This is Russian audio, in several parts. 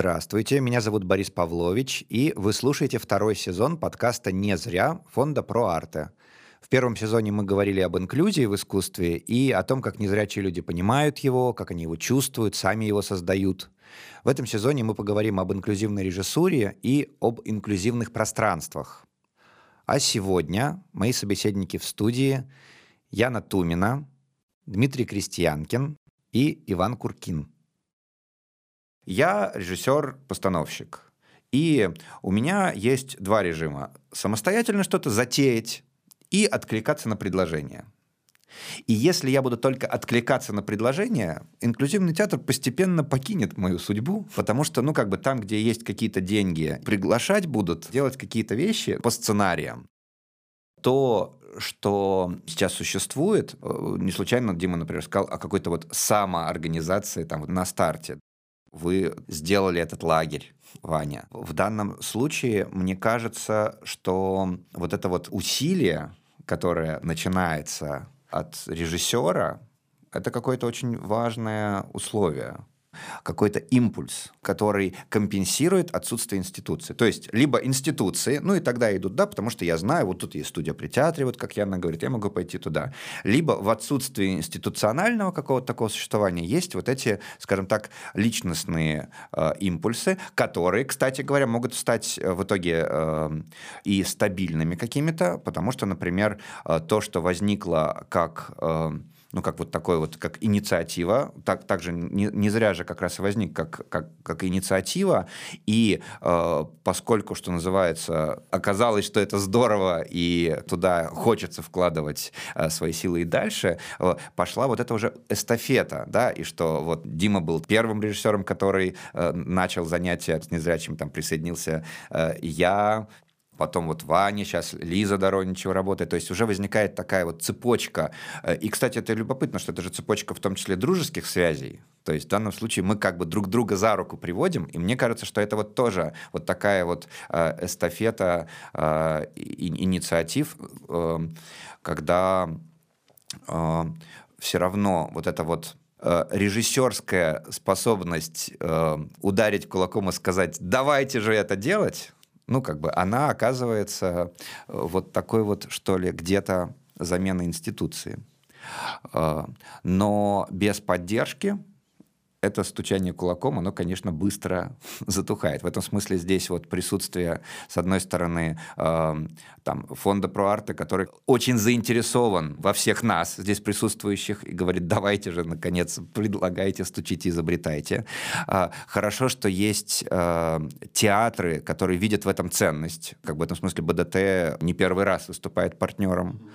Здравствуйте, меня зовут Борис Павлович, и вы слушаете второй сезон подкаста «Не зря» фонда «Проарте». В первом сезоне мы говорили об инклюзии в искусстве и о том, как незрячие люди понимают его, как они его чувствуют, сами его создают. В этом сезоне мы поговорим об инклюзивной режиссуре и об инклюзивных пространствах. А сегодня мои собеседники в студии Яна Тумина, Дмитрий Крестьянкин и Иван Куркин. Я режиссер-постановщик. И у меня есть два режима. Самостоятельно что-то затеять и откликаться на предложение. И если я буду только откликаться на предложение, инклюзивный театр постепенно покинет мою судьбу, потому что, ну, как бы там, где есть какие-то деньги, приглашать будут, делать какие-то вещи по сценариям. То, что сейчас существует, э, не случайно Дима, например, сказал о какой-то вот самоорганизации там на старте. Вы сделали этот лагерь, Ваня. В данном случае мне кажется, что вот это вот усилие, которое начинается от режиссера, это какое-то очень важное условие какой-то импульс, который компенсирует отсутствие институции. То есть либо институции, ну и тогда идут, да, потому что я знаю, вот тут есть студия при театре, вот как Яна говорит, я могу пойти туда. Либо в отсутствии институционального какого-то такого существования есть вот эти, скажем так, личностные э, импульсы, которые, кстати говоря, могут стать э, в итоге э, и стабильными какими-то, потому что, например, э, то, что возникло как... Э, ну, как вот такой вот, как инициатива, так, также не, не зря же как раз и возник как, как, как инициатива, и э, поскольку, что называется, оказалось, что это здорово, и туда хочется вкладывать э, свои силы и дальше, э, пошла вот эта уже эстафета, да, и что вот Дима был первым режиссером, который э, начал занятия с незрячим, там присоединился э, я, потом вот Ваня, сейчас Лиза Дороничева работает, то есть уже возникает такая вот цепочка. Э, и, кстати, это любопытно, что это же цепочка в том числе дружеских связей, то есть в данном случае мы как бы друг друга за руку приводим, и мне кажется, что это вот тоже вот такая вот э, эстафета э, инициатив, э, когда э, все равно вот это вот э, режиссерская способность э, ударить кулаком и сказать «давайте же это делать», ну, как бы она оказывается э, вот такой вот, что ли, где-то заменой институции. Э, но без поддержки это стучание кулаком, оно, конечно, быстро затухает. В этом смысле здесь вот присутствие, с одной стороны, э, там, фонда ProArte, который очень заинтересован во всех нас, здесь присутствующих, и говорит, давайте же, наконец, предлагайте, стучите, изобретайте. Э, хорошо, что есть э, театры, которые видят в этом ценность. Как бы в этом смысле БДТ не первый раз выступает партнером.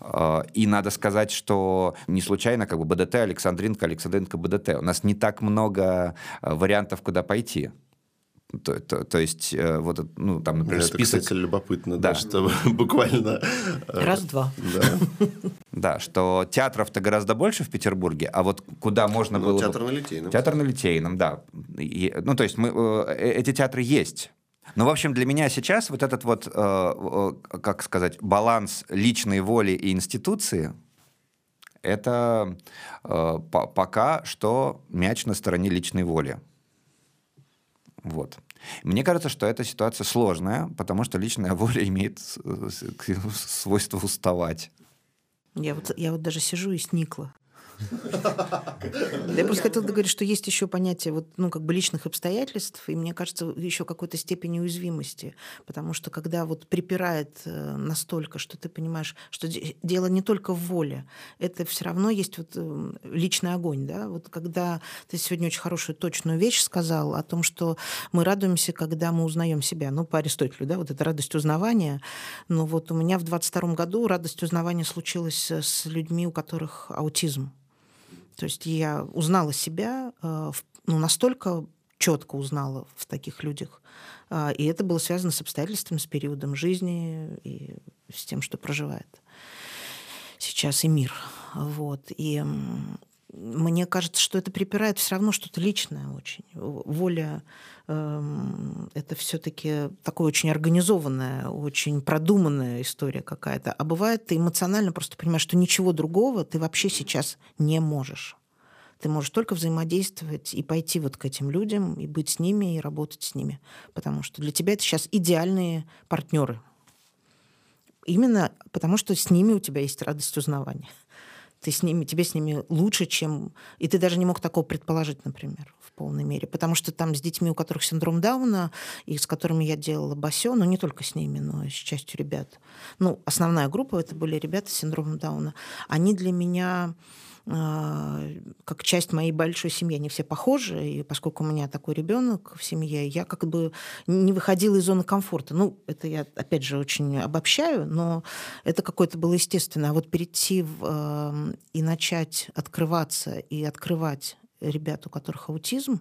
Э, и надо сказать, что не случайно как бы БДТ, Александринка, Александринка, БДТ. У нас не так много э, вариантов, куда пойти. То, то, то есть, э, вот, ну, там, например, это, список... кстати, любопытно, да, да что буквально... Э, Раз-два. Да. да, что театров-то гораздо больше в Петербурге, а вот куда можно ну, было... Театр на Литейном. Театр на Литейном, да. И, ну, то есть, мы, эти театры есть. Ну, в общем, для меня сейчас вот этот вот, как сказать, баланс личной воли и институции, это э, по пока что мяч на стороне личной воли. Вот. Мне кажется, что эта ситуация сложная, потому что личная воля имеет свойство уставать. Я вот, я вот даже сижу и сникла. Я просто хотела говорить, что есть еще понятие вот, ну, как бы личных обстоятельств, и мне кажется, еще какой-то степени уязвимости, потому что когда вот припирает э, настолько, что ты понимаешь, что дело не только в воле, это все равно есть вот э, личный огонь, да, вот когда ты сегодня очень хорошую точную вещь сказал о том, что мы радуемся, когда мы узнаем себя, ну, по Аристотелю, да, вот эта радость узнавания, но вот у меня в 22 году радость узнавания случилась с людьми, у которых аутизм, то есть я узнала себя, э, ну, настолько четко узнала в таких людях. А, и это было связано с обстоятельствами, с периодом жизни и с тем, что проживает сейчас и мир. Вот. И мне кажется, что это припирает все равно что-то личное очень. Воля э, это все-таки такое очень организованная, очень продуманная история какая-то. А бывает, ты эмоционально просто понимаешь, что ничего другого ты вообще сейчас не можешь. ты можешь только взаимодействовать и пойти вот к этим людям, и быть с ними, и работать с ними. Потому что для тебя это сейчас идеальные партнеры. Именно потому, что с ними у тебя есть радость узнавания ты с ними, тебе с ними лучше, чем... И ты даже не мог такого предположить, например, в полной мере. Потому что там с детьми, у которых синдром Дауна, и с которыми я делала басё, но не только с ними, но и с частью ребят. Ну, основная группа — это были ребята с синдромом Дауна. Они для меня как часть моей большой семьи. Они все похожи, и поскольку у меня такой ребенок в семье, я как бы не выходила из зоны комфорта. Ну, это я, опять же, очень обобщаю, но это какое-то было естественно. А вот перейти в, э, и начать открываться и открывать ребят, у которых аутизм,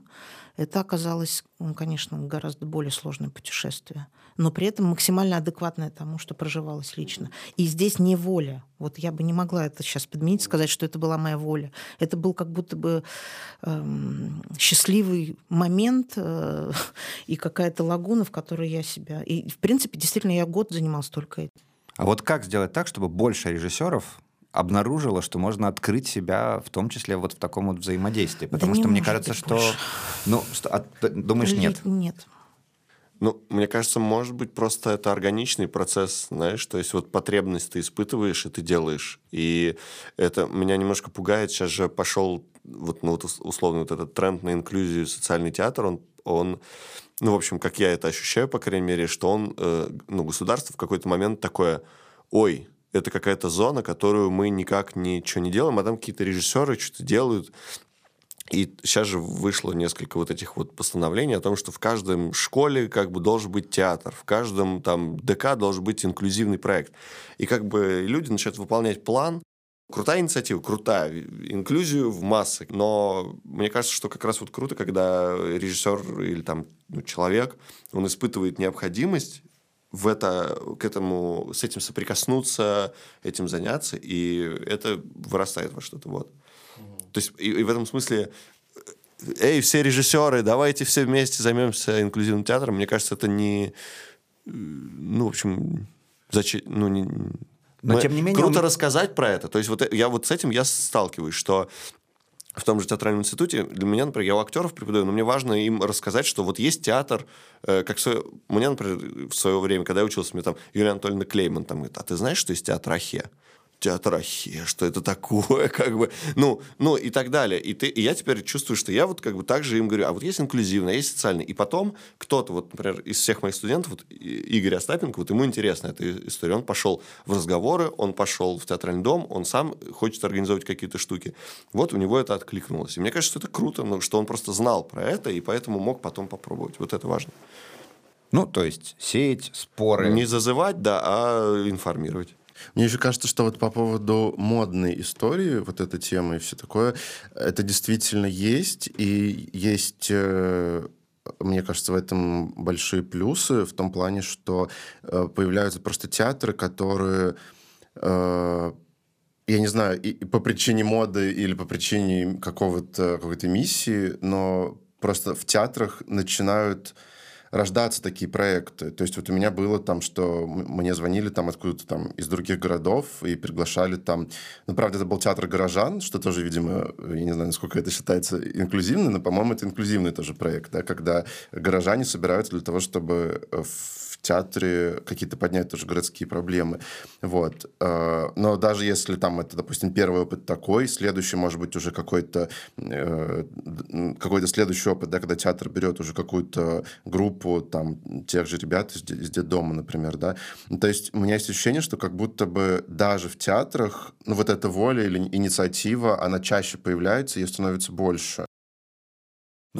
это оказалось, конечно, гораздо более сложное путешествие. Но при этом максимально адекватное тому, что проживалось лично. И здесь не воля. Вот я бы не могла это сейчас подменить, сказать, что это была моя воля. Это был как будто бы эм, счастливый момент э, и какая-то лагуна, в которой я себя... И, в принципе, действительно, я год занималась только этим. А вот как сделать так, чтобы больше режиссеров обнаружила, что можно открыть себя, в том числе вот в таком вот взаимодействии. Потому да что мне кажется, что... Больше. Ну, что, а, думаешь, нет? Нет. Ну, мне кажется, может быть, просто это органичный процесс, знаешь, то есть вот потребность ты испытываешь, и ты делаешь. И это меня немножко пугает. Сейчас же пошел вот, ну, вот условно вот этот тренд на инклюзию социальный театр, он, он ну, в общем, как я это ощущаю, по крайней мере, что он, э, ну, государство в какой-то момент такое, ой, это какая-то зона, которую мы никак ничего не делаем, а там какие-то режиссеры что-то делают. И сейчас же вышло несколько вот этих вот постановлений о том, что в каждом школе как бы должен быть театр, в каждом там ДК должен быть инклюзивный проект. И как бы люди начинают выполнять план, Крутая инициатива, крутая. Инклюзию в массы. Но мне кажется, что как раз вот круто, когда режиссер или там ну, человек, он испытывает необходимость в это, к этому, с этим соприкоснуться, этим заняться, и это вырастает во что-то. Вот. То есть и, и в этом смысле эй, все режиссеры, давайте все вместе займемся инклюзивным театром. Мне кажется, это не... Ну, в общем, зачем... Ну, не, но, тем не менее... Круто он... рассказать про это. То есть вот я вот с этим я сталкиваюсь, что в том же театральном институте, для меня, например, я у актеров преподаю, но мне важно им рассказать, что вот есть театр, э, как свое... Мне, например, в свое время, когда я учился, мне там Юлия Анатольевна Клейман там говорит, а ты знаешь, что есть театр Ахе? Театрахе, что это такое, как бы, ну, ну и так далее. И, ты, и я теперь чувствую, что я вот как бы также им говорю, а вот есть инклюзивное, есть социальное. И потом кто-то, вот, например, из всех моих студентов, вот Игорь Остапенко, вот ему интересна эта история. Он пошел в разговоры, он пошел в театральный дом, он сам хочет организовать какие-то штуки. Вот у него это откликнулось. И мне кажется, что это круто, ну, что он просто знал про это и поэтому мог потом попробовать. Вот это важно. Ну, то есть сеять споры. Не зазывать, да, а информировать. Мне еще кажется, что вот по поводу модной истории, вот эта тема и все такое, это действительно есть, и есть э, мне кажется, в этом большие плюсы в том плане, что э, появляются просто театры, которые, э, я не знаю, и, по причине моды или по причине какого-то какой-то миссии, но просто в театрах начинают рождаться такие проекты. То есть вот у меня было там, что мне звонили там откуда-то там из других городов и приглашали там... Ну, правда, это был театр горожан, что тоже, видимо, я не знаю, насколько это считается инклюзивным, но, по-моему, это инклюзивный тоже проект, да, когда горожане собираются для того, чтобы в театре какие-то поднять тоже городские проблемы. Вот. Э, но даже если там это, допустим, первый опыт такой, следующий может быть уже какой-то э, какой-то следующий опыт, да, когда театр берет уже какую-то группу там тех же ребят из, из детдома, например, да. То есть у меня есть ощущение, что как будто бы даже в театрах, ну вот эта воля или инициатива, она чаще появляется и становится больше.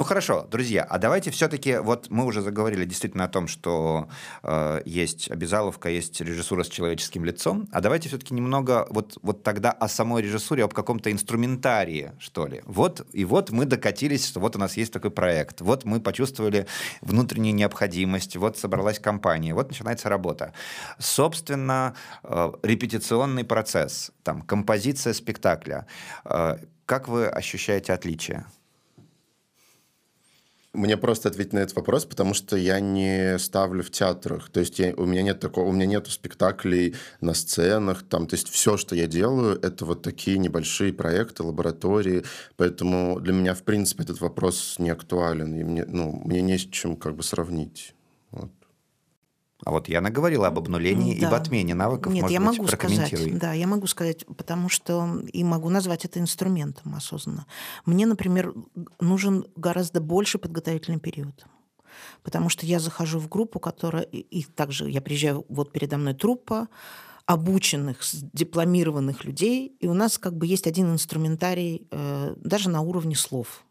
Ну хорошо, друзья, а давайте все-таки, вот мы уже заговорили действительно о том, что э, есть обязаловка, есть режиссура с человеческим лицом, а давайте все-таки немного вот, вот тогда о самой режиссуре, об каком-то инструментарии, что ли. Вот, и вот мы докатились, что вот у нас есть такой проект, вот мы почувствовали внутреннюю необходимость, вот собралась компания, вот начинается работа. Собственно, э, репетиционный процесс, там, композиция спектакля. Э, как вы ощущаете отличия? Мне просто ответить на этот вопрос, потому что я не ставлю в театрах. То есть я, у меня нет такого, у меня нет спектаклей на сценах. Там, то есть все, что я делаю, это вот такие небольшие проекты, лаборатории. Поэтому для меня, в принципе, этот вопрос не актуален. И мне, ну, мне не с чем как бы сравнить. Вот. А вот я наговорила об обнулении да. и об отмене навыков. Нет, Может я быть, могу сказать. Да, я могу сказать, потому что и могу назвать это инструментом осознанно. Мне, например, нужен гораздо больше подготовительный период. Потому что я захожу в группу, которая... И также я приезжаю, вот передо мной труппа, обученных, дипломированных людей, и у нас как бы есть один инструментарий э, даже на уровне слов.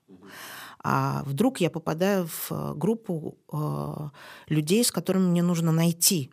А вдруг я попадаю в э, группу э, людей, с которыми мне нужно найти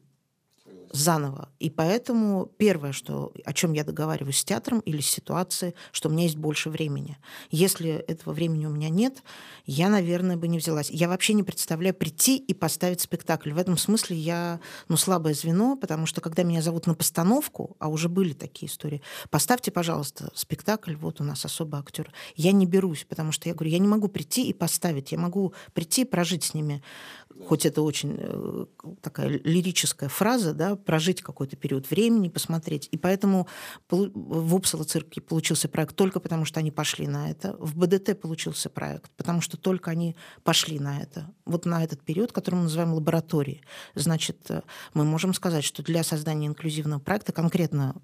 заново. И поэтому первое, что, о чем я договариваюсь с театром или с ситуацией, что у меня есть больше времени. Если этого времени у меня нет, я, наверное, бы не взялась. Я вообще не представляю прийти и поставить спектакль. В этом смысле я ну, слабое звено, потому что когда меня зовут на постановку, а уже были такие истории, поставьте, пожалуйста, спектакль, вот у нас особый актер. Я не берусь, потому что я говорю, я не могу прийти и поставить, я могу прийти и прожить с ними хоть это очень э, такая лирическая фраза, да, прожить какой-то период времени, посмотреть. И поэтому в Упсала цирке получился проект только потому, что они пошли на это. В БДТ получился проект, потому что только они пошли на это. Вот на этот период, который мы называем лабораторией. Значит, э, мы можем сказать, что для создания инклюзивного проекта конкретно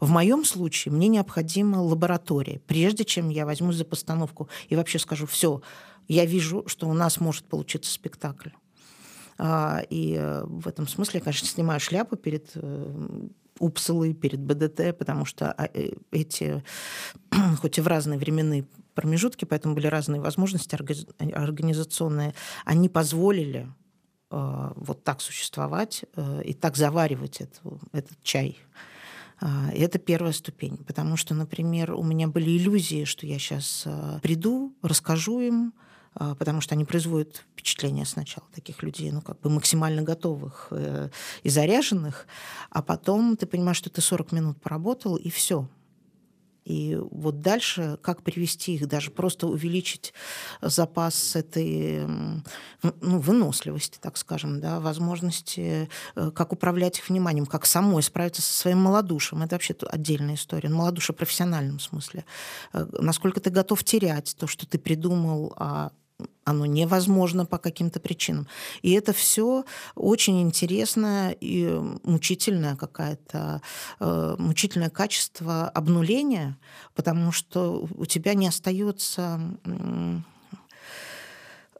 в моем случае мне необходима лаборатория, прежде чем я возьмусь за постановку и вообще скажу, все, я вижу, что у нас может получиться спектакль. А, и э, в этом смысле я, конечно, снимаю шляпу перед э, Упсалой, перед БДТ, потому что а, э, эти, хоть и в разные временные промежутки, поэтому были разные возможности организационные, они позволили вот так существовать и так заваривать эту, этот чай. А, это первая ступень, потому что, например, у меня были иллюзии, что я сейчас приду, расскажу им, а, потому что они производят впечатление сначала таких людей, ну, как бы максимально готовых э, и заряженных, а потом ты понимаешь, что ты 40 минут поработал, и все. И вот дальше, как привести их, даже просто увеличить запас этой ну, выносливости, так скажем, да, возможности, э, как управлять их вниманием, как самой справиться со своим малодушием. Это вообще отдельная история. Малодушие в профессиональном смысле. Э, насколько ты готов терять то, что ты придумал, а оно невозможно по каким-то причинам. И это все очень интересное и мучительное какое-то э, мучительное качество обнуления, потому что у тебя не остается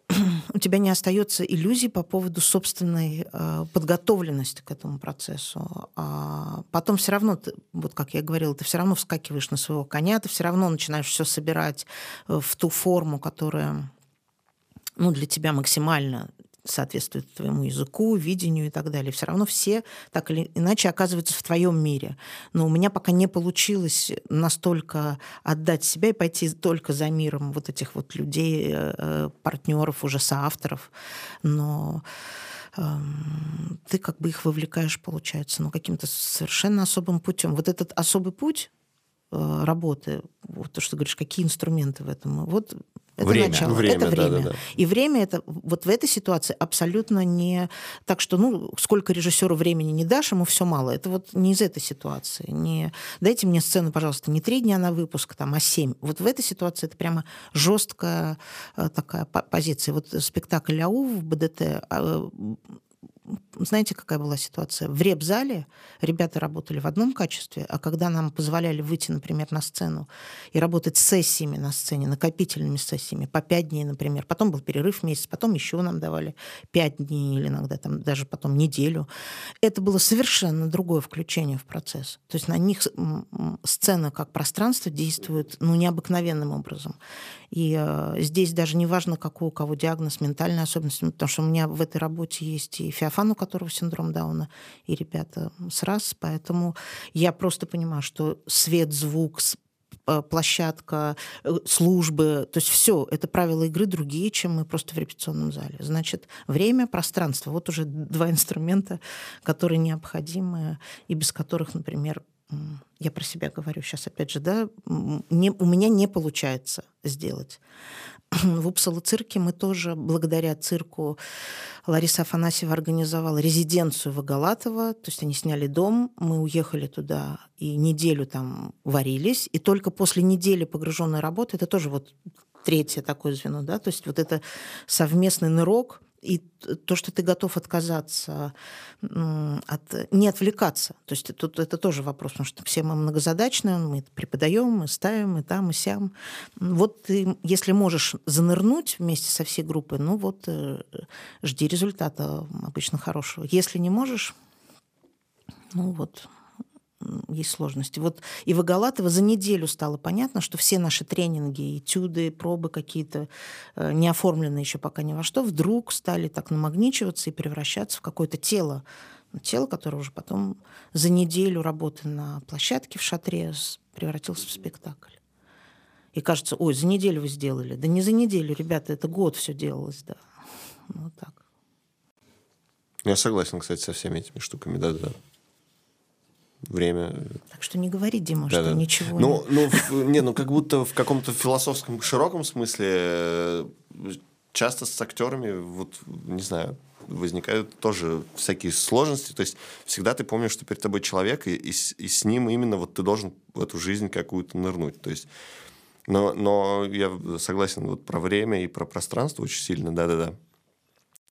у тебя не остается иллюзий по поводу собственной э, подготовленности к этому процессу. А потом все равно, ты, вот как я говорила, ты все равно вскакиваешь на своего коня, ты все равно начинаешь все собирать э, в ту форму, которая ну, для тебя максимально соответствует твоему языку, видению и так далее. Все равно все так или иначе оказываются в твоем мире. Но у меня пока не получилось настолько отдать себя и пойти только за миром вот этих вот людей, э, э, партнеров, уже соавторов. Но эм, ты как бы их вовлекаешь, получается, ну, каким-то совершенно особым путем. Вот этот особый путь работы, вот то, что ты говоришь, какие инструменты в этом. Вот это время. начало. Время, это время. Да, да, да. И время это вот в этой ситуации абсолютно не так, что ну сколько режиссеру времени не дашь, ему все мало. Это вот не из этой ситуации. Не дайте мне сцену, пожалуйста, не три дня на выпуск, там, а семь. Вот в этой ситуации это прямо жесткая э, такая позиция. Вот спектакль АУ в БДТ а, знаете, какая была ситуация? В реп-зале ребята работали в одном качестве, а когда нам позволяли выйти, например, на сцену и работать сессиями на сцене, накопительными сессиями, по пять дней, например, потом был перерыв месяц, потом еще нам давали пять дней или иногда там даже потом неделю, это было совершенно другое включение в процесс. То есть на них сцена как пространство действует ну, необыкновенным образом. И э, здесь даже не важно, какой у кого диагноз, ментальная особенность, потому что у меня в этой работе есть и Феофан, у которого синдром Дауна, и ребята с раз, поэтому я просто понимаю, что свет, звук, э, площадка, э, службы, то есть все, это правила игры другие, чем мы просто в репетиционном зале. Значит, время, пространство, вот уже два инструмента, которые необходимы и без которых, например, я про себя говорю сейчас опять же, да, не, у меня не получается сделать. В Упсала цирке мы тоже, благодаря цирку, Лариса Афанасьева организовала резиденцию в Агалатово, то есть они сняли дом, мы уехали туда и неделю там варились, и только после недели погруженной работы, это тоже вот третье такое звено, да, то есть вот это совместный нырок, и то, что ты готов отказаться от не отвлекаться. То есть тут это тоже вопрос, потому что все мы многозадачные, мы преподаем, мы ставим, мы там, и сям. Вот ты, если можешь занырнуть вместе со всей группой, ну вот э, жди результата обычно хорошего. Если не можешь, ну вот есть сложности. Вот и в Агалатово за неделю стало понятно, что все наши тренинги, этюды, пробы какие-то э, не оформленные еще пока ни во что, вдруг стали так намагничиваться и превращаться в какое-то тело. Тело, которое уже потом за неделю работы на площадке в шатре превратился в спектакль. И кажется, ой, за неделю вы сделали. Да не за неделю, ребята, это год все делалось, да. Ну, вот так. Я согласен, кстати, со всеми этими штуками, да-да время. Так что не говори, Дима, да, что да. ничего ну, не... Ну, не, ну как будто в каком-то философском широком смысле э, часто с актерами, вот, не знаю, возникают тоже всякие сложности. То есть всегда ты помнишь, что перед тобой человек, и, и, и с ним именно вот ты должен в эту жизнь какую-то нырнуть. То есть, но, но я согласен вот про время и про пространство очень сильно, да-да-да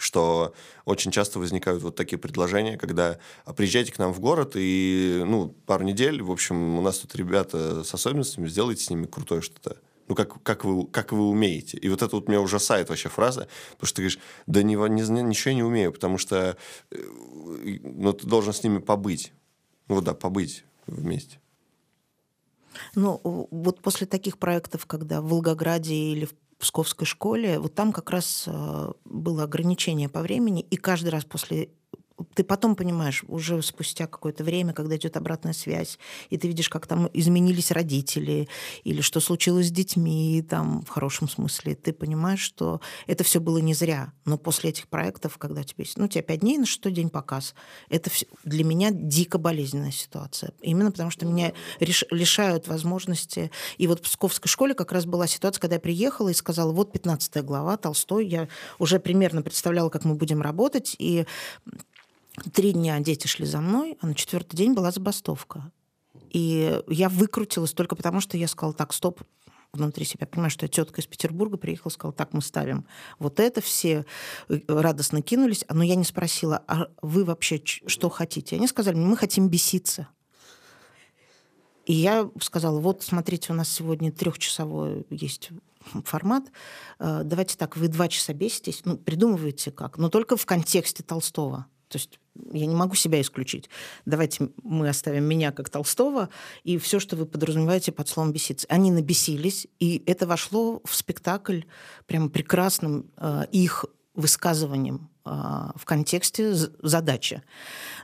что очень часто возникают вот такие предложения, когда а, приезжайте к нам в город и, ну, пару недель, в общем, у нас тут ребята с особенностями, сделайте с ними крутое что-то. Ну, как, как, вы, как вы умеете. И вот это вот меня ужасает вообще фраза, потому что ты говоришь, да не, не, ничего я не умею, потому что э, ну, ты должен с ними побыть. Ну, да, побыть вместе. Ну, вот после таких проектов, когда в Волгограде или в Псковской школе, вот там как раз э, было ограничение по времени, и каждый раз после ты потом понимаешь, уже спустя какое-то время, когда идет обратная связь, и ты видишь, как там изменились родители, или что случилось с детьми, там, в хорошем смысле, ты понимаешь, что это все было не зря. Но после этих проектов, когда тебе, ну, тебе пять дней, на шестой день показ, это все, для меня дико болезненная ситуация. Именно потому, что меня реш, лишают возможности. И вот в Псковской школе как раз была ситуация, когда я приехала и сказала, вот 15 глава, Толстой, я уже примерно представляла, как мы будем работать, и Три дня дети шли за мной, а на четвертый день была забастовка. И я выкрутилась только потому, что я сказала, так, стоп, внутри себя. Понимаю, что я тетка из Петербурга приехала, сказала, так, мы ставим вот это. Все радостно кинулись, но я не спросила, а вы вообще что хотите? Они сказали, мы хотим беситься. И я сказала, вот, смотрите, у нас сегодня трехчасовой есть формат. Э, давайте так, вы два часа беситесь, ну, придумываете как, но только в контексте Толстого. То есть я не могу себя исключить. Давайте мы оставим меня как Толстого и все, что вы подразумеваете под словом беситься. Они набесились, и это вошло в спектакль прямо прекрасным э, их высказыванием э, в контексте задачи.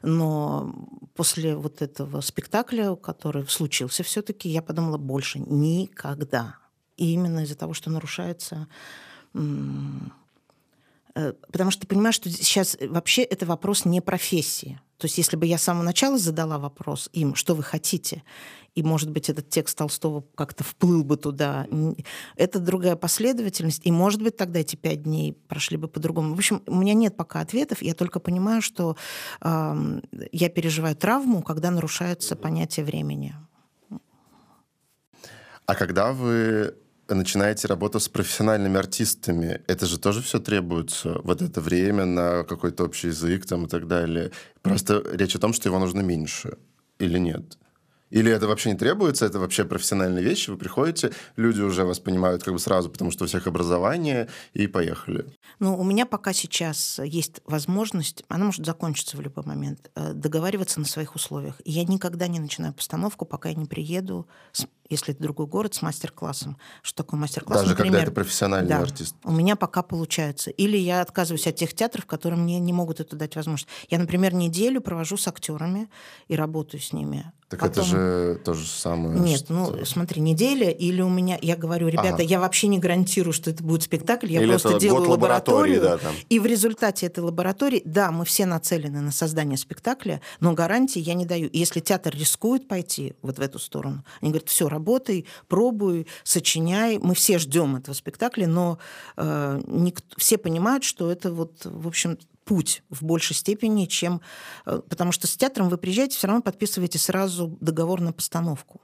Но после вот этого спектакля, который случился все-таки, я подумала больше никогда. И именно из-за того, что нарушается потому что ты понимаешь, что сейчас вообще это вопрос не профессии. То есть если бы я с самого начала задала вопрос им, что вы хотите, и, может быть, этот текст Толстого как-то вплыл бы туда, это другая последовательность, и, может быть, тогда эти пять дней прошли бы по-другому. В общем, у меня нет пока ответов, я только понимаю, что э, я переживаю травму, когда нарушается понятие времени. А когда вы начинаете работу с профессиональными артистами, это же тоже все требуется вот это время на какой-то общий язык там и так далее. Просто речь о том, что его нужно меньше или нет? Или это вообще не требуется, это вообще профессиональные вещи, вы приходите, люди уже вас понимают как бы сразу, потому что у всех образование, и поехали. Ну, у меня пока сейчас есть возможность, она может закончиться в любой момент, э, договариваться на своих условиях. И я никогда не начинаю постановку, пока я не приеду если это другой город, с мастер-классом. Что такое мастер-класс? Даже Например, когда это профессиональный да, артист. У меня пока получается. Или я отказываюсь от тех театров, которые мне не могут это дать возможность. Я, например, неделю провожу с актерами и работаю с ними. Так Потом- это же то же самое. Нет, что- ну смотри, неделя или у меня, я говорю, ребята, Ага. я вообще не гарантирую, что это будет спектакль, я Или просто делаю лабораторию, да, там. и в результате этой лаборатории, да, мы все нацелены на создание спектакля, но гарантии я не даю. И если театр рискует пойти вот в эту сторону, они говорят, все, работай, пробуй, сочиняй, мы все ждем этого спектакля, но э, никто- все понимают, что это вот, в общем, путь в большей степени, чем... э, Потому что с театром вы приезжаете, все равно подписываете сразу договор на постановку.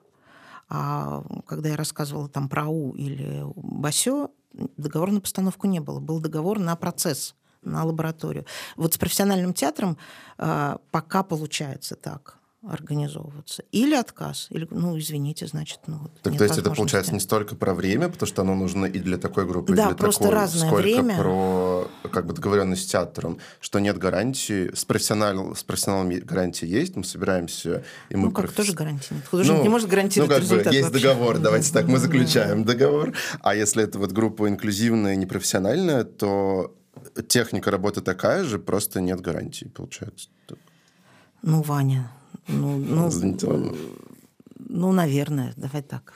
А когда я рассказывала там про АУ или Басё, договора на постановку не было. Был договор на процесс, на лабораторию. Вот с профессиональным театром а, пока получается так организовываться. Или отказ, или, ну, извините, значит, ну, вот Так то есть это получается не столько про время, потому что оно нужно и для такой группы, и Да, для просто такой, разное сколько время. про как бы договоренность с театром, что нет гарантии, с, профессионал, с профессионалом гарантии есть, мы собираемся, и мы... Ну, как професс- тоже гарантии нет. Художник не может гарантировать ну, как бы результат есть вообще. договор, давайте так, мы заключаем договор. А если это вот группа инклюзивная, непрофессиональная, то техника работы такая же, просто нет гарантии, получается. Ну, Ваня, ну, ну, ну, наверное, давай так.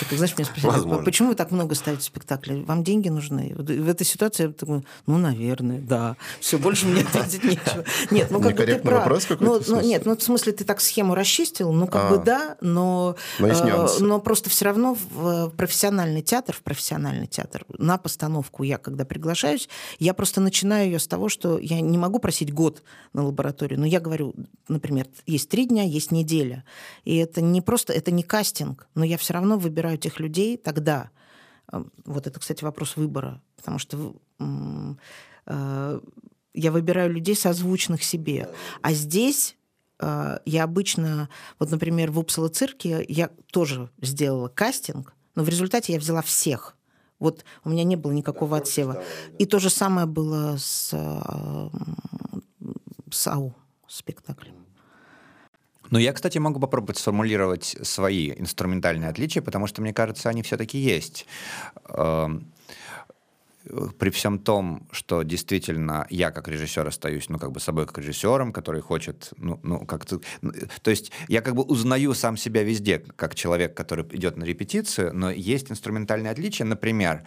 Как, знаешь, меня спросили, Возможно. почему вы так много ставите спектаклей? Вам деньги нужны? В этой ситуации я такой, ну, наверное, да. Все, больше мне ответить нечего. Нет, ну, как бы ты прав. вопрос какой-то, Ну, ну, нет, ну, в смысле, ты так схему расчистил, ну, как А. бы да, но... Но э. Но просто все равно в профессиональный театр, в профессиональный театр, на постановку я, когда приглашаюсь, я просто начинаю ее с того, что я не могу просить год на лабораторию, но я говорю, например, есть три дня, есть неделя. И это не просто, это не кастинг, но я все равно выбираю тех людей тогда. Э, Вот это, кстати, вопрос выбора, потому что э, я выбираю людей, созвучных себе. А здесь э, я обычно, вот, например, в Упсала цирке я тоже сделала кастинг, но в результате я взяла всех. Вот у меня не было никакого отсева. И то же самое было с, э, с АУ спектаклем. Ну, я, кстати, могу попробовать сформулировать свои инструментальные отличия, потому что, мне кажется, они все-таки есть. При всем том, что действительно я как режиссер остаюсь, ну, как бы собой как режиссером, который хочет, ну, ну как-то... ну, То есть я как бы узнаю сам себя везде, как человек, который идет на репетицию, но есть инструментальные отличия. Например,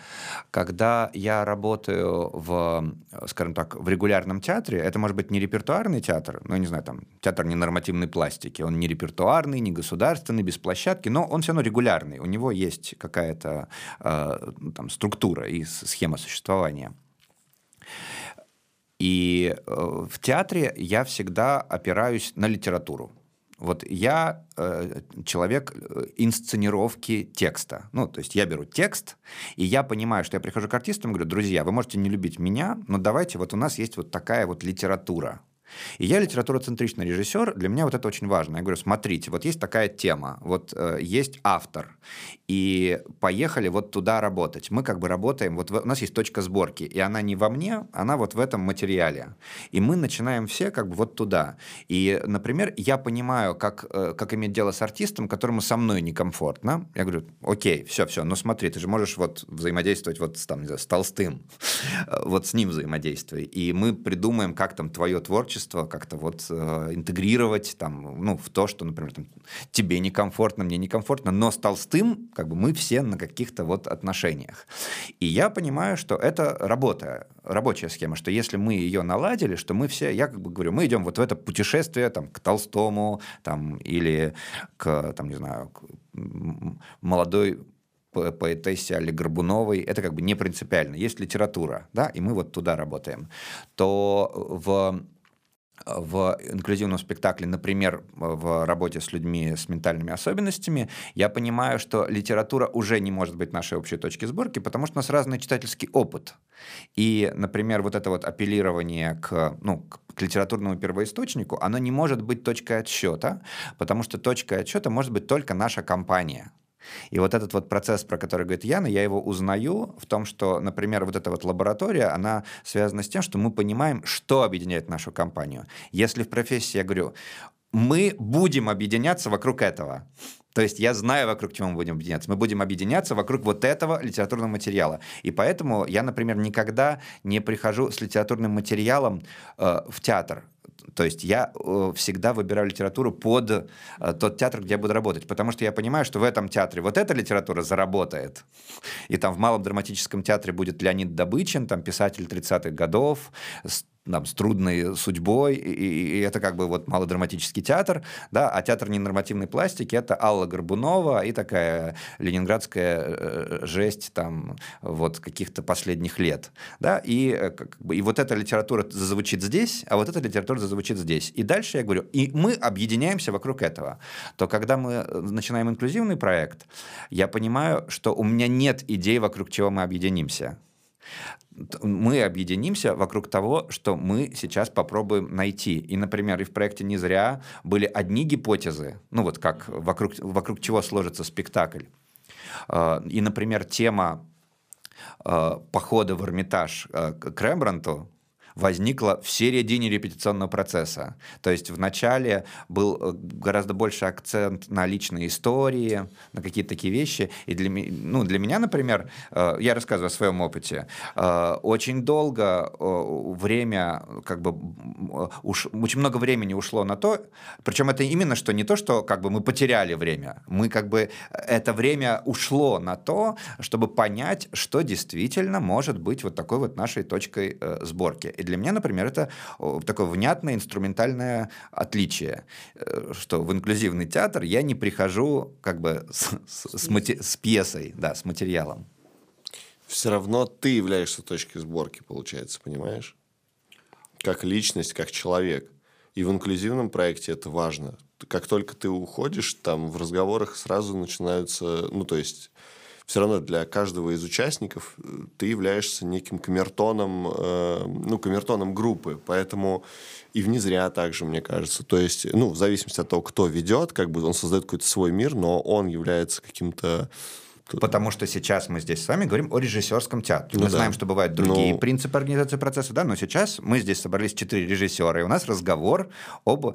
когда я работаю в, скажем так, в регулярном театре, это может быть не репертуарный театр, ну, не знаю, там, театр ненормативной пластики, он не репертуарный, не государственный, без площадки, но он все равно регулярный, у него есть какая-то э, ну, там, структура и схема существования. И э, в театре я всегда опираюсь на литературу. Вот я э, человек э, инсценировки текста. Ну, то есть я беру текст, и я понимаю, что я прихожу к артистам и говорю, друзья, вы можете не любить меня, но давайте, вот у нас есть вот такая вот литература. И я литературоцентричный режиссер, для меня вот это очень важно. Я говорю, смотрите, вот есть такая тема, вот э, есть автор, и поехали вот туда работать. Мы как бы работаем, вот у нас есть точка сборки, и она не во мне, она вот в этом материале. И мы начинаем все как бы вот туда. И, например, я понимаю, как, э, как иметь дело с артистом, которому со мной некомфортно. Я говорю, окей, все, все, ну смотри, ты же можешь вот взаимодействовать вот с, там, не знаю, с Толстым, вот с ним взаимодействуй. И мы придумаем, как там твое творчество как-то вот э, интегрировать там, ну, в то, что, например, там, тебе некомфортно, мне некомфортно, но с Толстым как бы мы все на каких-то вот отношениях. И я понимаю, что это работа, рабочая схема, что если мы ее наладили, что мы все, я как бы говорю, мы идем вот в это путешествие там, к Толстому там, или к, там, не знаю, к молодой по- поэтессе Али Горбуновой, это как бы не принципиально. Есть литература, да, и мы вот туда работаем. То в в инклюзивном спектакле, например, в работе с людьми с ментальными особенностями, я понимаю, что литература уже не может быть нашей общей точки сборки, потому что у нас разный читательский опыт. И, например, вот это вот апеллирование к, ну, к литературному первоисточнику, оно не может быть точкой отсчета, потому что точкой отсчета может быть только наша компания. И вот этот вот процесс, про который говорит Яна, я его узнаю в том, что, например, вот эта вот лаборатория, она связана с тем, что мы понимаем, что объединяет нашу компанию. Если в профессии я говорю, мы будем объединяться вокруг этого. То есть я знаю, вокруг чего мы будем объединяться. Мы будем объединяться вокруг вот этого литературного материала. И поэтому я, например, никогда не прихожу с литературным материалом э, в театр. То есть я э, всегда выбираю литературу под э, тот театр, где я буду работать, потому что я понимаю, что в этом театре вот эта литература заработает. И там в Малом драматическом театре будет Леонид Добычин, там писатель 30-х годов, там, с трудной судьбой, и, и это как бы вот малодраматический театр, да, а театр ненормативной пластики — это Алла Горбунова и такая ленинградская э, жесть там вот каких-то последних лет, да, и, э, как бы, и вот эта литература зазвучит здесь, а вот эта литература зазвучит здесь. И дальше я говорю, и мы объединяемся вокруг этого. То когда мы э, начинаем инклюзивный проект, я понимаю, что у меня нет идей, вокруг чего мы объединимся мы объединимся вокруг того, что мы сейчас попробуем найти. И, например, и в проекте «Не зря» были одни гипотезы, ну вот как вокруг, вокруг чего сложится спектакль. А, и, например, тема а, похода в Эрмитаж а, к Рембрандту, возникла в середине репетиционного процесса. То есть вначале был э, гораздо больше акцент на личные истории, на какие-то такие вещи. И для, ну, для меня, например, э, я рассказываю о своем опыте, э, очень долго время, как бы, уж, очень много времени ушло на то, причем это именно что не то, что как бы мы потеряли время, мы как бы это время ушло на то, чтобы понять, что действительно может быть вот такой вот нашей точкой сборки для меня, например, это такое внятное инструментальное отличие, э, что в инклюзивный театр я не прихожу как бы с, с, с, мати- с пьесой, да, с материалом. Все равно ты являешься точкой сборки, получается, понимаешь? Как личность, как человек. И в инклюзивном проекте это важно. Как только ты уходишь, там в разговорах сразу начинаются, ну, то есть все равно для каждого из участников э, ты являешься неким камертоном, э, ну, камертоном группы, поэтому и в зря также, мне кажется. То есть, ну, в зависимости от того, кто ведет, как бы он создает какой-то свой мир, но он является каким-то Потому что сейчас мы здесь с вами говорим о режиссерском театре. Ну, мы да. знаем, что бывают другие ну... принципы организации процесса, да, но сейчас мы здесь собрались четыре режиссера, и у нас разговор об э,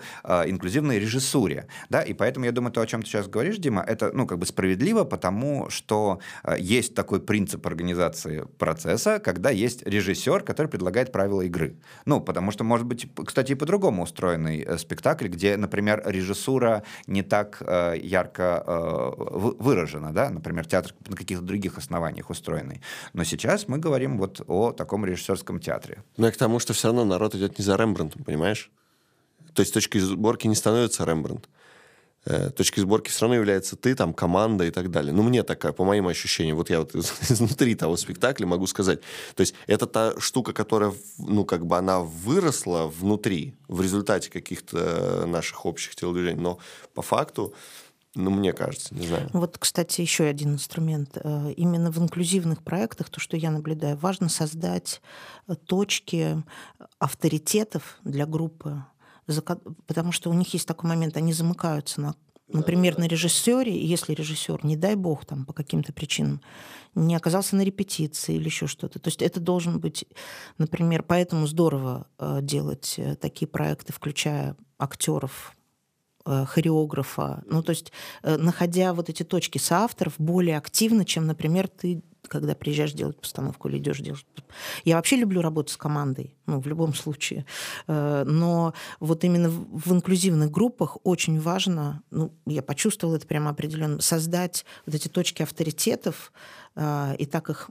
инклюзивной режиссуре, да, и поэтому я думаю, то, о чем ты сейчас говоришь, Дима, это, ну, как бы справедливо, потому что э, есть такой принцип организации процесса, когда есть режиссер, который предлагает правила игры. Ну, потому что, может быть, кстати, и по-другому устроенный э, спектакль, где, например, режиссура не так э, ярко э, выражена, да, например, театр театр на каких-то других основаниях устроенный. Но сейчас мы говорим вот о таком режиссерском театре. Ну и к тому, что все равно народ идет не за Рембрандтом, понимаешь? То есть точкой сборки не становится Рембрандт. Э, точкой сборки все равно является ты, там, команда и так далее. Ну, мне такая, по моим ощущениям, вот я вот изнутри того спектакля могу сказать. То есть это та штука, которая, ну, как бы она выросла внутри в результате каких-то наших общих телодвижений, но по факту ну, мне кажется, не знаю. Вот, кстати, еще один инструмент. Э, именно в инклюзивных проектах, то, что я наблюдаю, важно создать э, точки авторитетов для группы, потому что у них есть такой момент, они замыкаются на Например, на режиссере, если режиссер, не дай бог, там, по каким-то причинам, не оказался на репетиции или еще что-то. То есть это должен быть, например, поэтому здорово э, делать такие проекты, включая актеров хореографа. Ну, то есть, э, находя вот эти точки соавторов более активно, чем, например, ты когда приезжаешь делать постановку или идешь делать. Я вообще люблю работать с командой, ну, в любом случае. Э, но вот именно в инклюзивных группах очень важно, ну, я почувствовала это прямо определенно, создать вот эти точки авторитетов и так их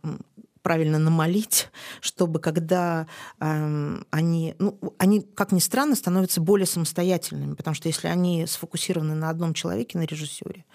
правильно намолить, чтобы когда э, они, ну, они, как ни странно, становятся более самостоятельными, потому что если они сфокусированы на одном человеке, на режиссере,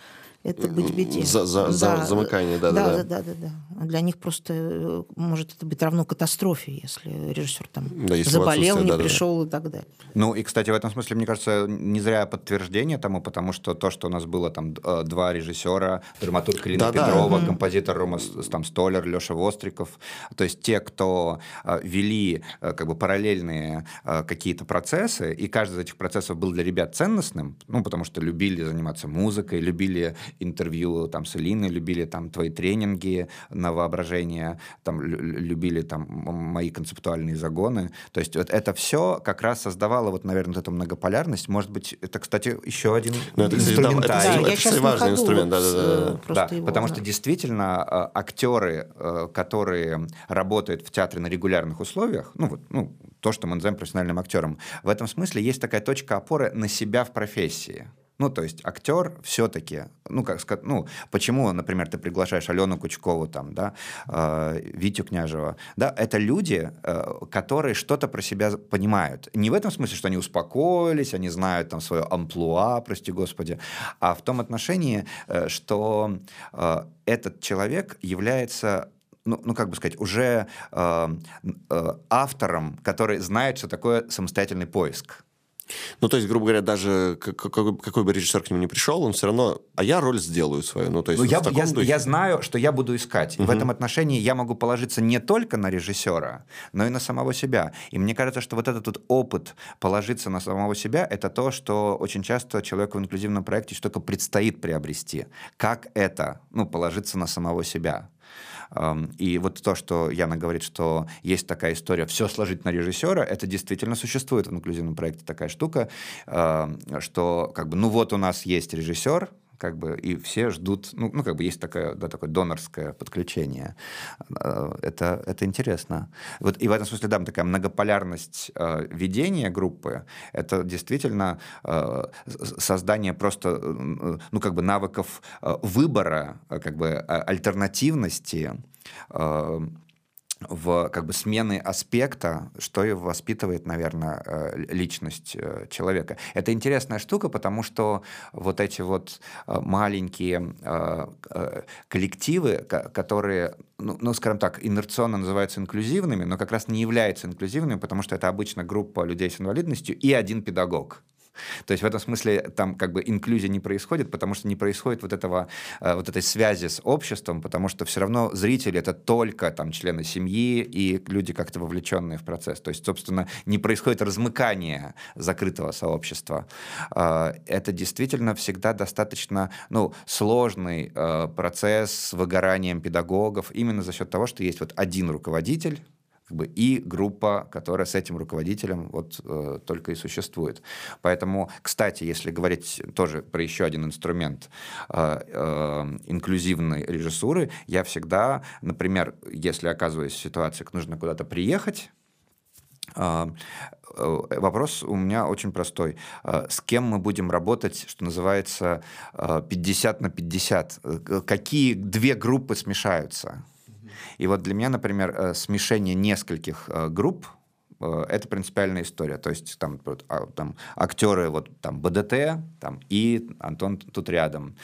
это быть беде. За, за, да. за замыкание, да, да, да, да, да, да. Для них просто э, может это быть равно катастрофе, если режиссер там да, если заболел, не да, пришел да. и так далее. Ну и, кстати, в этом смысле, мне кажется, не зря подтверждение тому, потому что то, что у нас было там э, два режиссера, драматург Ирина да, Петрова, да. композитор Рома там, Столер, Леша Востриков, то есть те, кто э, вели как бы параллельные какие-то процессы, и каждый из этих процессов был для ребят ценностным, ну потому что любили заниматься музыкой, любили интервью там с Илиной, любили там твои тренинги на воображение, там любили там мои концептуальные загоны. То есть вот это все как раз создавало вот, наверное, вот эту многополярность. Может быть, это, кстати, еще один ну, это, инструментарий. Да, да, это, это важный инструмент. Да, да, да. да, да потому что действительно актеры, которые работают в театре на регулярных условиях, ну вот, ну то, что мы называем профессиональным актером, в этом смысле есть такая точка опоры на себя в профессии. Ну, то есть актер все-таки, ну, как сказать, ну, почему, например, ты приглашаешь Алену Кучкову, там, да, э, Витю Княжева, да, это люди, э, которые что-то про себя понимают. Не в этом смысле, что они успокоились, они знают там свое амплуа, прости господи, а в том отношении, э, что э, этот человек является ну, ну как бы сказать, уже э, э, автором, который знает, что такое самостоятельный поиск. Ну, то есть, грубо говоря, даже какой, какой бы режиссер к нему не пришел, он все равно, а я роль сделаю свою. Ну, то есть, ну, я, я, я знаю, что я буду искать. Угу. В этом отношении я могу положиться не только на режиссера, но и на самого себя. И мне кажется, что вот этот вот опыт положиться на самого себя, это то, что очень часто человеку в инклюзивном проекте только предстоит приобрести. Как это, ну, положиться на самого себя. И вот то, что Яна говорит, что есть такая история, все сложить на режиссера, это действительно существует в инклюзивном проекте такая штука, что как бы, ну вот у нас есть режиссер, как бы, и все ждут, ну, ну как бы есть такое, да, такое донорское подключение. Э, это, это интересно. Вот, и в этом смысле, да, такая многополярность э, ведения группы, это действительно э, создание просто, э, ну, как бы навыков э, выбора, э, как бы э, альтернативности, э, в как бы смены аспекта, что и воспитывает, наверное, э, личность э, человека. Это интересная штука, потому что вот эти вот э, маленькие коллективы, которые, ну, ну, скажем так, инерционно называются инклюзивными, но как раз не являются инклюзивными, потому что это обычно группа людей с инвалидностью и один педагог. То есть в этом смысле там как бы инклюзия не происходит, потому что не происходит вот, этого, э, вот этой связи с обществом, потому что все равно зрители — это только там члены семьи и люди как-то вовлеченные в процесс. То есть, собственно, не происходит размыкание закрытого сообщества. Э, это действительно всегда достаточно ну, сложный э, процесс с выгоранием педагогов именно за счет того, что есть вот один руководитель, как бы, и группа, которая с этим руководителем вот э, только и существует. Поэтому, кстати, если говорить тоже про еще один инструмент э, э, инклюзивной режиссуры, я всегда, например, если оказываюсь в ситуации, как нужно куда-то приехать, э, э, Вопрос у меня очень простой. Э, с кем мы будем работать, что называется, 50 на 50? Какие две группы смешаются? И вот для меня, например, э, смешение нескольких э, групп э, это принципиальная история. То есть там, а, там актеры вот там БДТ там, и Антон тут рядом.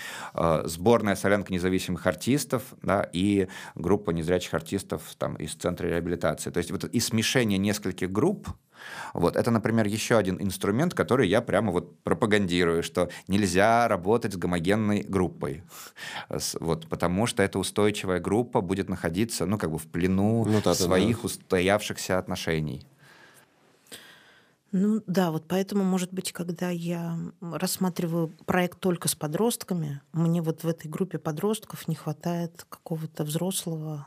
Сборная солянка независимых артистов да, и группа незрячих артистов там, из Центра реабилитации. То есть вот и смешение нескольких групп, вот. Это, например, еще один инструмент, который я прямо вот пропагандирую, что нельзя работать с гомогенной группой, вот, потому что эта устойчивая группа будет находиться ну, как бы в плену ну, да, своих да. устоявшихся отношений. Ну да, вот поэтому, может быть, когда я рассматриваю проект только с подростками, мне вот в этой группе подростков не хватает какого-то взрослого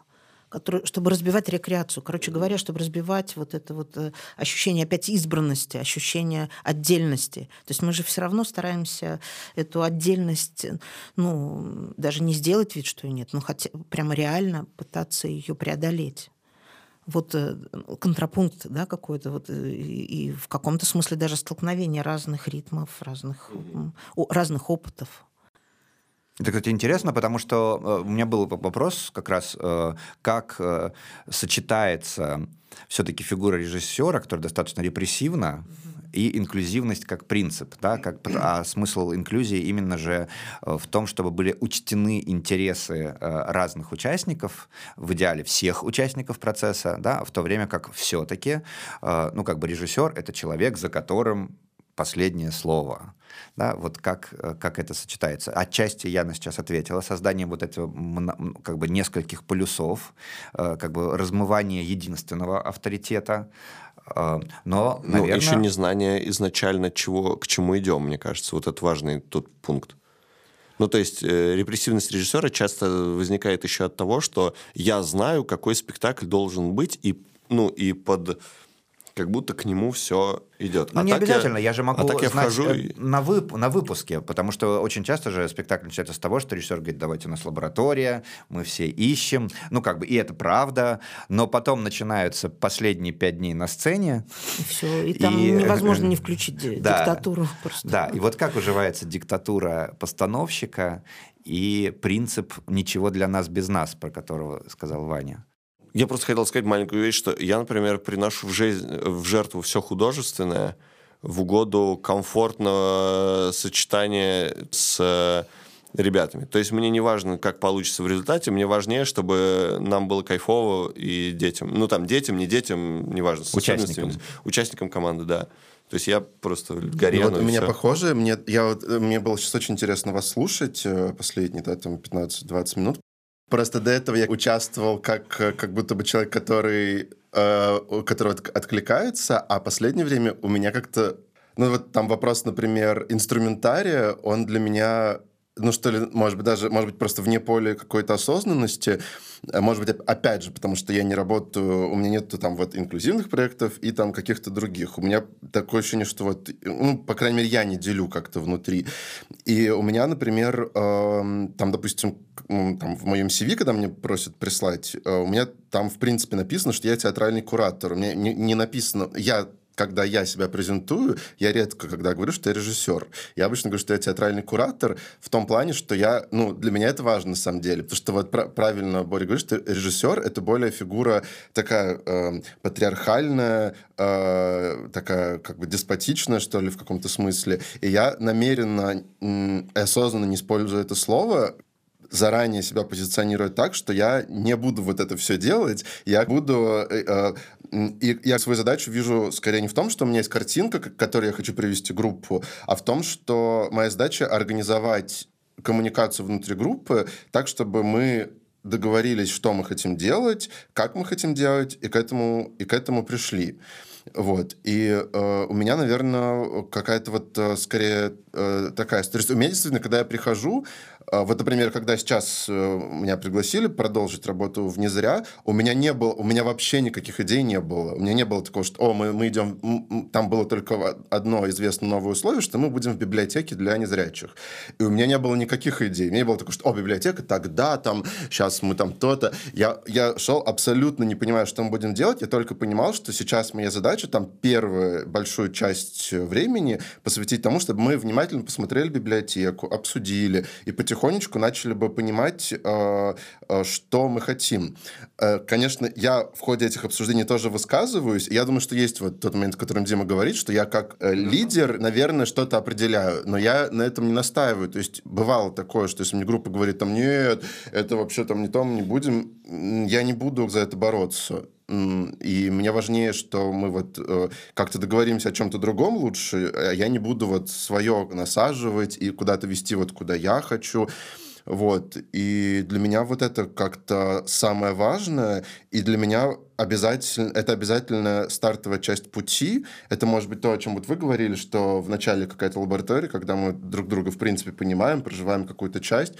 который, чтобы разбивать рекреацию. Короче говоря, чтобы разбивать вот это вот э, ощущение опять избранности, ощущение отдельности. То есть мы же все равно стараемся эту отдельность, ну, даже не сделать вид, что ее нет, но хотя прямо реально пытаться ее преодолеть вот э, контрапункт, да, какой-то вот э, и, и в каком-то смысле даже столкновение разных ритмов, разных разных опытов. Это, кстати, интересно, потому что э, у меня был вопрос как раз, э, как э, сочетается все-таки фигура режиссера, которая достаточно репрессивна, и инклюзивность как принцип, да, как, а смысл инклюзии именно же в том, чтобы были учтены интересы разных участников, в идеале всех участников процесса, да, в то время как все-таки, ну, как бы режиссер — это человек, за которым последнее слово. Да, вот как, э, как это сочетается. Отчасти Яна сейчас ответила. Создание вот этого как бы нескольких полюсов, э, как бы размывание единственного авторитета, э, но, наверное... Ну, еще не знание изначально, чего, к чему идем, мне кажется. Вот это важный тут пункт. Ну, то есть э, репрессивность режиссера часто возникает еще от того, что я знаю, какой спектакль должен быть, и, ну, и под как будто к нему все идет. Ну, а не обязательно, я, я же могу а так я знать вхожу э, и... на, вып, на выпуске, потому что очень часто же спектакль начинается с того, что режиссер говорит, давайте у нас лаборатория, мы все ищем, ну как бы, и это правда, но потом начинаются последние пять дней на сцене. И все, и там И- невозможно не включить ди- Да. диктатуру просто. Да, и вот как уживается диктатура постановщика и принцип «ничего для нас без нас», про которого сказал Ваня. Я просто хотел сказать маленькую вещь, что я, например, приношу в, жизнь, в жертву все художественное в угоду комфортного сочетания с ребятами. То есть мне не важно, как получится в результате, мне важнее, чтобы нам было кайфово и детям. Ну, там, детям, не детям, неважно. Участникам. Участникам команды, да. То есть я просто Ну, горел. вот у меня похоже, мне, я вот, мне было сейчас очень интересно вас слушать, э, последние, да, там, 15-20 минут. Просто до этого я участвовал как, как будто бы человек, который, э, у которого отк- откликается, а последнее время у меня как-то... Ну, вот там вопрос, например, инструментария, он для меня ну что ли, может быть, даже, может быть, просто вне поля какой-то осознанности, А может быть, оп- опять же, потому что я не работаю, у меня нету там вот инклюзивных проектов и там каких-то других. У меня такое ощущение, что вот, ну, по крайней мере, я не делю как-то внутри. И у меня, например, эм, там, допустим, там в моем CV, когда мне просят прислать, э, у меня там, в принципе, написано, что я театральный куратор. У меня не, не написано, я когда я себя презентую, я редко, когда говорю, что я режиссер. Я обычно говорю, что я театральный куратор в том плане, что я, ну, для меня это важно на самом деле, потому что вот пра- правильно Боря говорит, что режиссер — это более фигура такая э, патриархальная, э, такая как бы деспотичная, что ли, в каком-то смысле. И я намеренно и осознанно не использую это слово, заранее себя позиционировать так, что я не буду вот это все делать, я буду... э, э, и я свою задачу вижу скорее не в том, что у меня есть картинка, к которой я хочу привести группу, а в том, что моя задача организовать коммуникацию внутри группы так, чтобы мы договорились, что мы хотим делать, как мы хотим делать, и к этому, и к этому пришли. Вот. И э, у меня, наверное, какая-то вот э, скорее э, такая... Есть у меня действительно, когда я прихожу, вот, например, когда сейчас э, меня пригласили продолжить работу в «Не зря», у меня не было, у меня вообще никаких идей не было. У меня не было такого, что, о, мы, мы идем... Там было только одно известное новое условие, что мы будем в библиотеке для незрячих. И у меня не было никаких идей. У меня было такого, что, о, библиотека, тогда там, сейчас мы там то-то. Я, я шел абсолютно не понимая, что мы будем делать. Я только понимал, что сейчас моя задача там первую большую часть времени посвятить тому, чтобы мы внимательно посмотрели библиотеку, обсудили и потихонечку начали бы понимать, э, э, что мы хотим. Э, Конечно, я в ходе этих обсуждений тоже высказываюсь. Я думаю, что есть вот тот момент, о котором Дима говорит, что я как лидер, наверное, что-то определяю, но я на этом не настаиваю. То есть бывало такое, что если мне группа говорит там, нет, это вообще там не то, мы не будем, я не буду за это бороться. И мне важнее, что мы вот э, как-то договоримся о чем-то другом лучше, а я не буду вот свое насаживать и куда-то вести вот куда я хочу. Вот. И для меня вот это как-то самое важное. И для меня обязательно, это обязательно стартовая часть пути. Это может быть то, о чем вот вы говорили, что в начале какая-то лаборатория, когда мы друг друга, в принципе, понимаем, проживаем какую-то часть.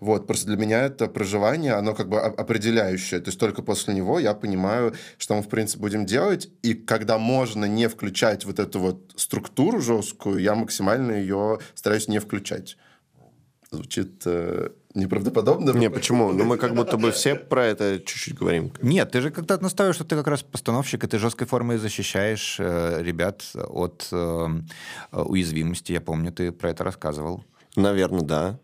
Вот, просто для меня это проживание, оно как бы определяющее. То есть только после него я понимаю, что мы, в принципе, будем делать. И когда можно не включать вот эту вот структуру жесткую, я максимально ее стараюсь не включать. Звучит э, неправдоподобно. Не, почему? Ну, мы как будто бы все про это чуть-чуть говорим. Нет, ты же когда настаиваешь, что ты как раз постановщик, и ты жесткой формой защищаешь э, ребят от э, э, уязвимости. Я помню, ты про это рассказывал. Наверное, да.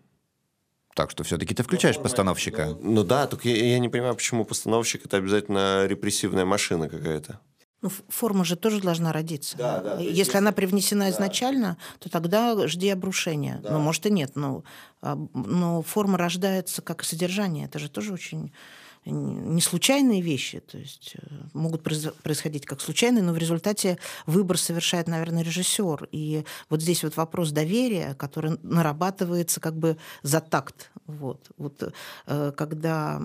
Так что все-таки ты включаешь постановщика. Ну да, только я, я не понимаю, почему постановщик это обязательно репрессивная машина какая-то. Ну, форма же тоже должна родиться. Да, да, то есть Если она привнесена изначально, то тогда жди обрушения. Ну, может и нет, но, а, но форма рождается как и содержание. Это же тоже очень не случайные вещи, то есть э, могут происходить как случайные, но в результате выбор совершает, наверное, режиссер. И вот здесь вот вопрос доверия, который нарабатывается как бы за такт. Вот, вот э, когда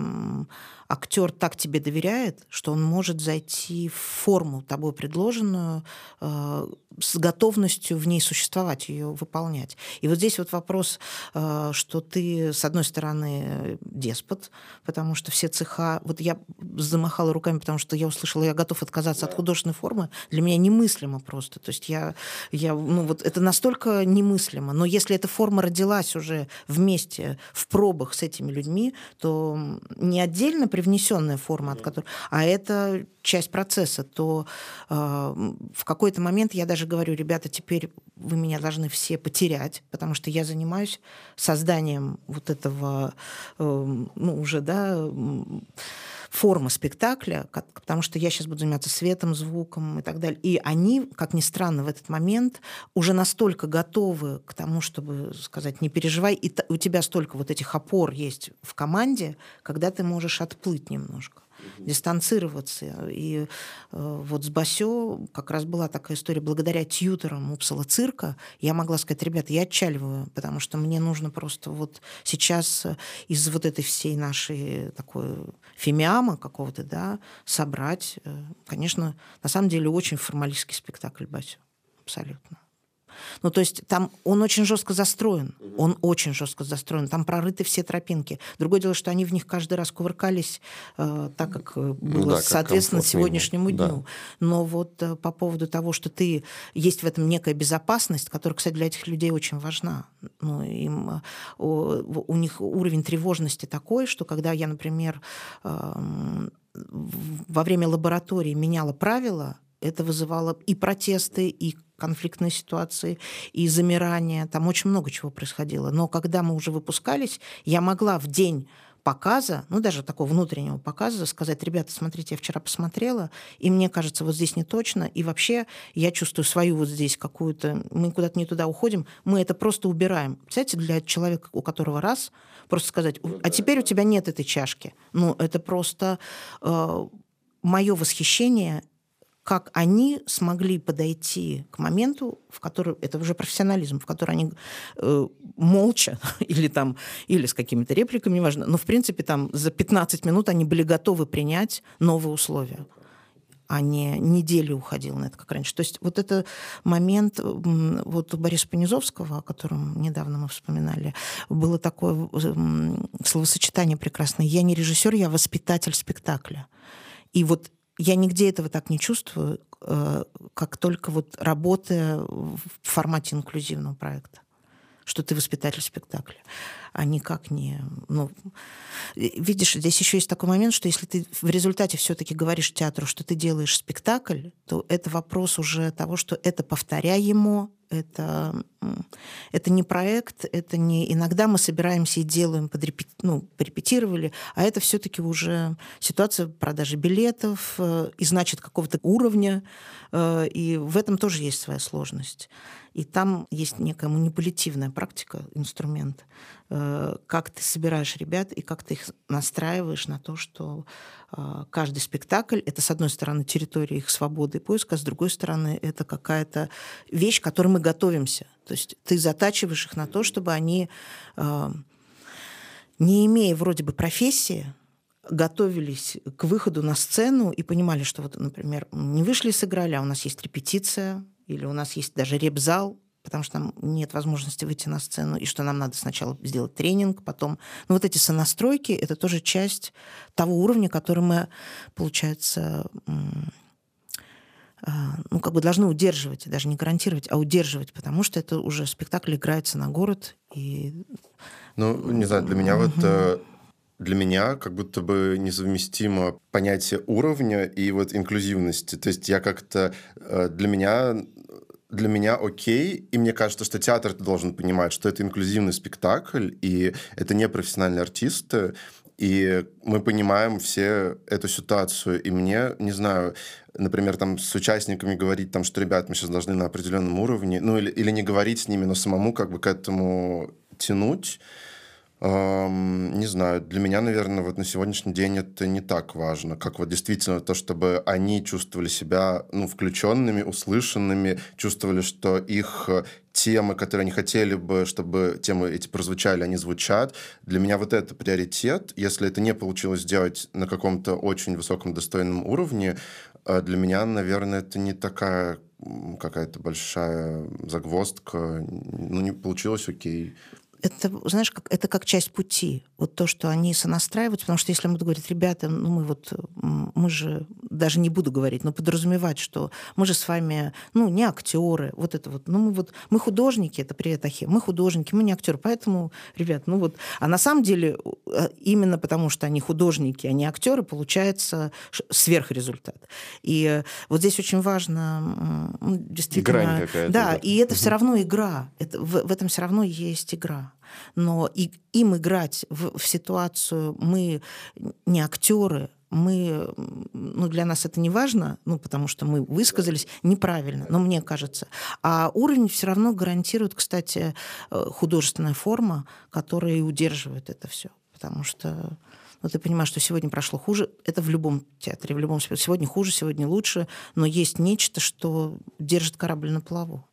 актер так тебе доверяет, что он может зайти в форму тобой предложенную э, с готовностью в ней существовать, ее выполнять. И вот здесь вот вопрос, э, что ты, с одной стороны, деспот, потому что все цеха... Вот я замахала руками, потому что я услышала, я готов отказаться да. от художественной формы. Для меня немыслимо просто. То есть я, я... Ну вот это настолько немыслимо. Но если эта форма родилась уже вместе, в пробах с этими людьми, то не отдельно привнесенная форма, от которой, а это часть процесса, то э, в какой-то момент я даже говорю, ребята, теперь вы меня должны все потерять, потому что я занимаюсь созданием вот этого, э, ну уже, да, формы спектакля, потому что я сейчас буду заниматься светом, звуком и так далее. И они, как ни странно, в этот момент уже настолько готовы к тому, чтобы сказать, не переживай, и у тебя столько вот этих опор есть в команде, когда ты можешь отплыть немножко дистанцироваться. И э, вот с Басё как раз была такая история. Благодаря тьютерам Упсала цирка я могла сказать, ребята, я отчаливаю, потому что мне нужно просто вот сейчас из вот этой всей нашей такой фемиама какого-то, да, собрать. Э, конечно, на самом деле очень формалистский спектакль Басё. Абсолютно. Ну, то есть там он очень жестко застроен. Он очень жестко застроен. Там прорыты все тропинки. Другое дело, что они в них каждый раз кувыркались э, так, как э, было, ну, да, соответственно, сегодняшнему дню. Да. Но вот э, по поводу того, что ты есть в этом некая безопасность, которая, кстати, для этих людей очень важна. Ну, им, э, у, у них уровень тревожности такой, что когда я, например, э, во время лаборатории меняла правила, это вызывало и протесты, и конфликтные ситуации, и замирания. Там очень много чего происходило. Но когда мы уже выпускались, я могла в день показа, ну даже такого внутреннего показа, сказать, ребята, смотрите, я вчера посмотрела, и мне кажется, вот здесь не точно, и вообще я чувствую свою вот здесь какую-то, мы куда-то не туда уходим, мы это просто убираем. Представляете, для человека, у которого раз, просто сказать, а теперь у тебя нет этой чашки. Ну, это просто э, мое восхищение как они смогли подойти к моменту, в который это уже профессионализм, в который они э, молча или там или с какими-то репликами, неважно, но в принципе там за 15 минут они были готовы принять новые условия а не неделю уходил на это, как раньше. То есть вот это момент, вот у Бориса Понизовского, о котором недавно мы вспоминали, было такое словосочетание прекрасное. Я не режиссер, я воспитатель спектакля. И вот я нигде этого так не чувствую, э, как только вот работая в формате инклюзивного проекта что ты воспитатель спектакля, а никак не... Ну, видишь, здесь еще есть такой момент, что если ты в результате все-таки говоришь театру, что ты делаешь спектакль, то это вопрос уже того, что это повторяемо, это, это не проект, это не... Иногда мы собираемся и делаем, подрепет, ну, порепетировали, а это все таки уже ситуация продажи билетов, э, и значит какого-то уровня, э, и в этом тоже есть своя сложность. И там есть некая манипулятивная практика, инструмент, э, как ты собираешь ребят и как ты их настраиваешь на то, что э, каждый спектакль — это, с одной стороны, территория их свободы и поиска, а с другой стороны, это какая-то вещь, к которой мы готовимся. То есть ты затачиваешь их на то, чтобы они, э, не имея вроде бы профессии, готовились к выходу на сцену и понимали, что вот, например, не вышли, сыграли, а у нас есть репетиция, или у нас есть даже репзал, потому что нам нет возможности выйти на сцену, и что нам надо сначала сделать тренинг, потом... Ну, вот эти сонастройки — это тоже часть того уровня, который мы, получается, ну, как бы должны удерживать, даже не гарантировать, а удерживать, потому что это уже спектакль играется на город, и... Ну, не знаю, для меня вот э, для меня как будто бы несовместимо понятие уровня и вот инклюзивности. То есть я как-то... Э, для меня для меня окей, и мне кажется, что театр должен понимать, что это инклюзивный спектакль, и это не профессиональные артисты, и мы понимаем все эту ситуацию. И мне, не знаю, например, там с участниками говорить, там, что, ребят, мы сейчас должны на определенном уровне, ну или, или не говорить с ними, но самому как бы к этому тянуть, Эм, не знаю, для меня, наверное, вот на сегодняшний день это не так важно, как вот действительно то, чтобы они чувствовали себя, ну, включенными, услышанными, чувствовали, что их э, темы, которые они хотели бы, чтобы темы эти прозвучали, они звучат. Для меня вот это приоритет. Если это не получилось сделать на каком-то очень высоком достойном уровне, э, для меня, наверное, это не такая какая-то большая загвоздка. Ну, не получилось, окей это, знаешь, как, это как часть пути. Вот то, что они сонастраиваются, потому что если мы говорить, ребята, ну мы вот, мы же, даже не буду говорить, но подразумевать, что мы же с вами, ну, не актеры, вот это вот, ну мы вот, мы художники, это привет, Ахе, мы художники, мы не актеры, поэтому, ребят, ну вот, а на самом деле э, именно потому, что они художники, а не актеры, получается сверхрезультат. И вот здесь очень важно, действительно... Грань какая-то. Да, и это все равно игра, это, в, в этом все равно есть игра но и, им играть в, в ситуацию мы не актеры, мы, ну, для нас это не важно, ну, потому что мы высказались неправильно, но мне кажется. А уровень все равно гарантирует, кстати, э, художественная форма, которая и удерживает это все. Потому что ну, ты понимаешь, что сегодня прошло хуже. Это в любом театре, в любом Сегодня хуже, сегодня лучше, но есть нечто, что держит корабль на плаву.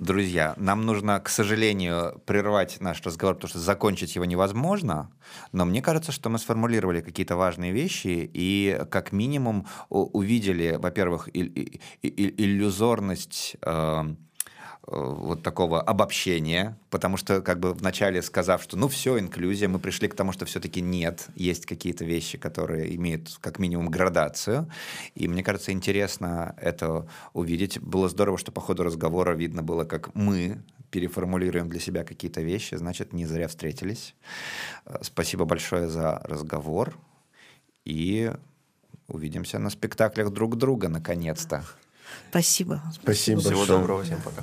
Друзья, нам нужно, к сожалению, прервать наш разговор, потому что закончить его невозможно, но мне кажется, что мы сформулировали какие-то важные вещи и как минимум увидели, во-первых, иллюзорность э, вот такого обобщения, потому что как бы вначале сказав, что ну все, инклюзия, мы пришли к тому, что все-таки нет, есть какие-то вещи, которые имеют как минимум градацию, и мне кажется, интересно это увидеть. Было здорово, что по ходу разговора видно было, как мы переформулируем для себя какие-то вещи, значит, не зря встретились. Э, спасибо большое за разговор, и увидимся на спектаклях друг друга, наконец-то. Спасибо. Спасибо Всего большое. доброго, всем пока.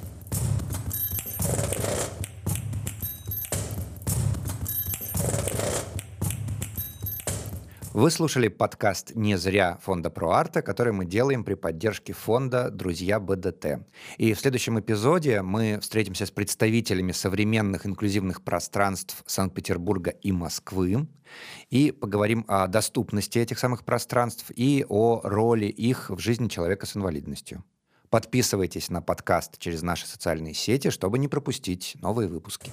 Вы слушали подкаст «Не зря» фонда ProArta, который мы делаем при поддержке фонда «Друзья БДТ». И в следующем эпизоде мы встретимся с представителями современных инклюзивных пространств Санкт-Петербурга и Москвы и поговорим о доступности этих самых пространств и о роли их в жизни человека с инвалидностью. Подписывайтесь на подкаст через наши социальные сети, чтобы не пропустить новые выпуски.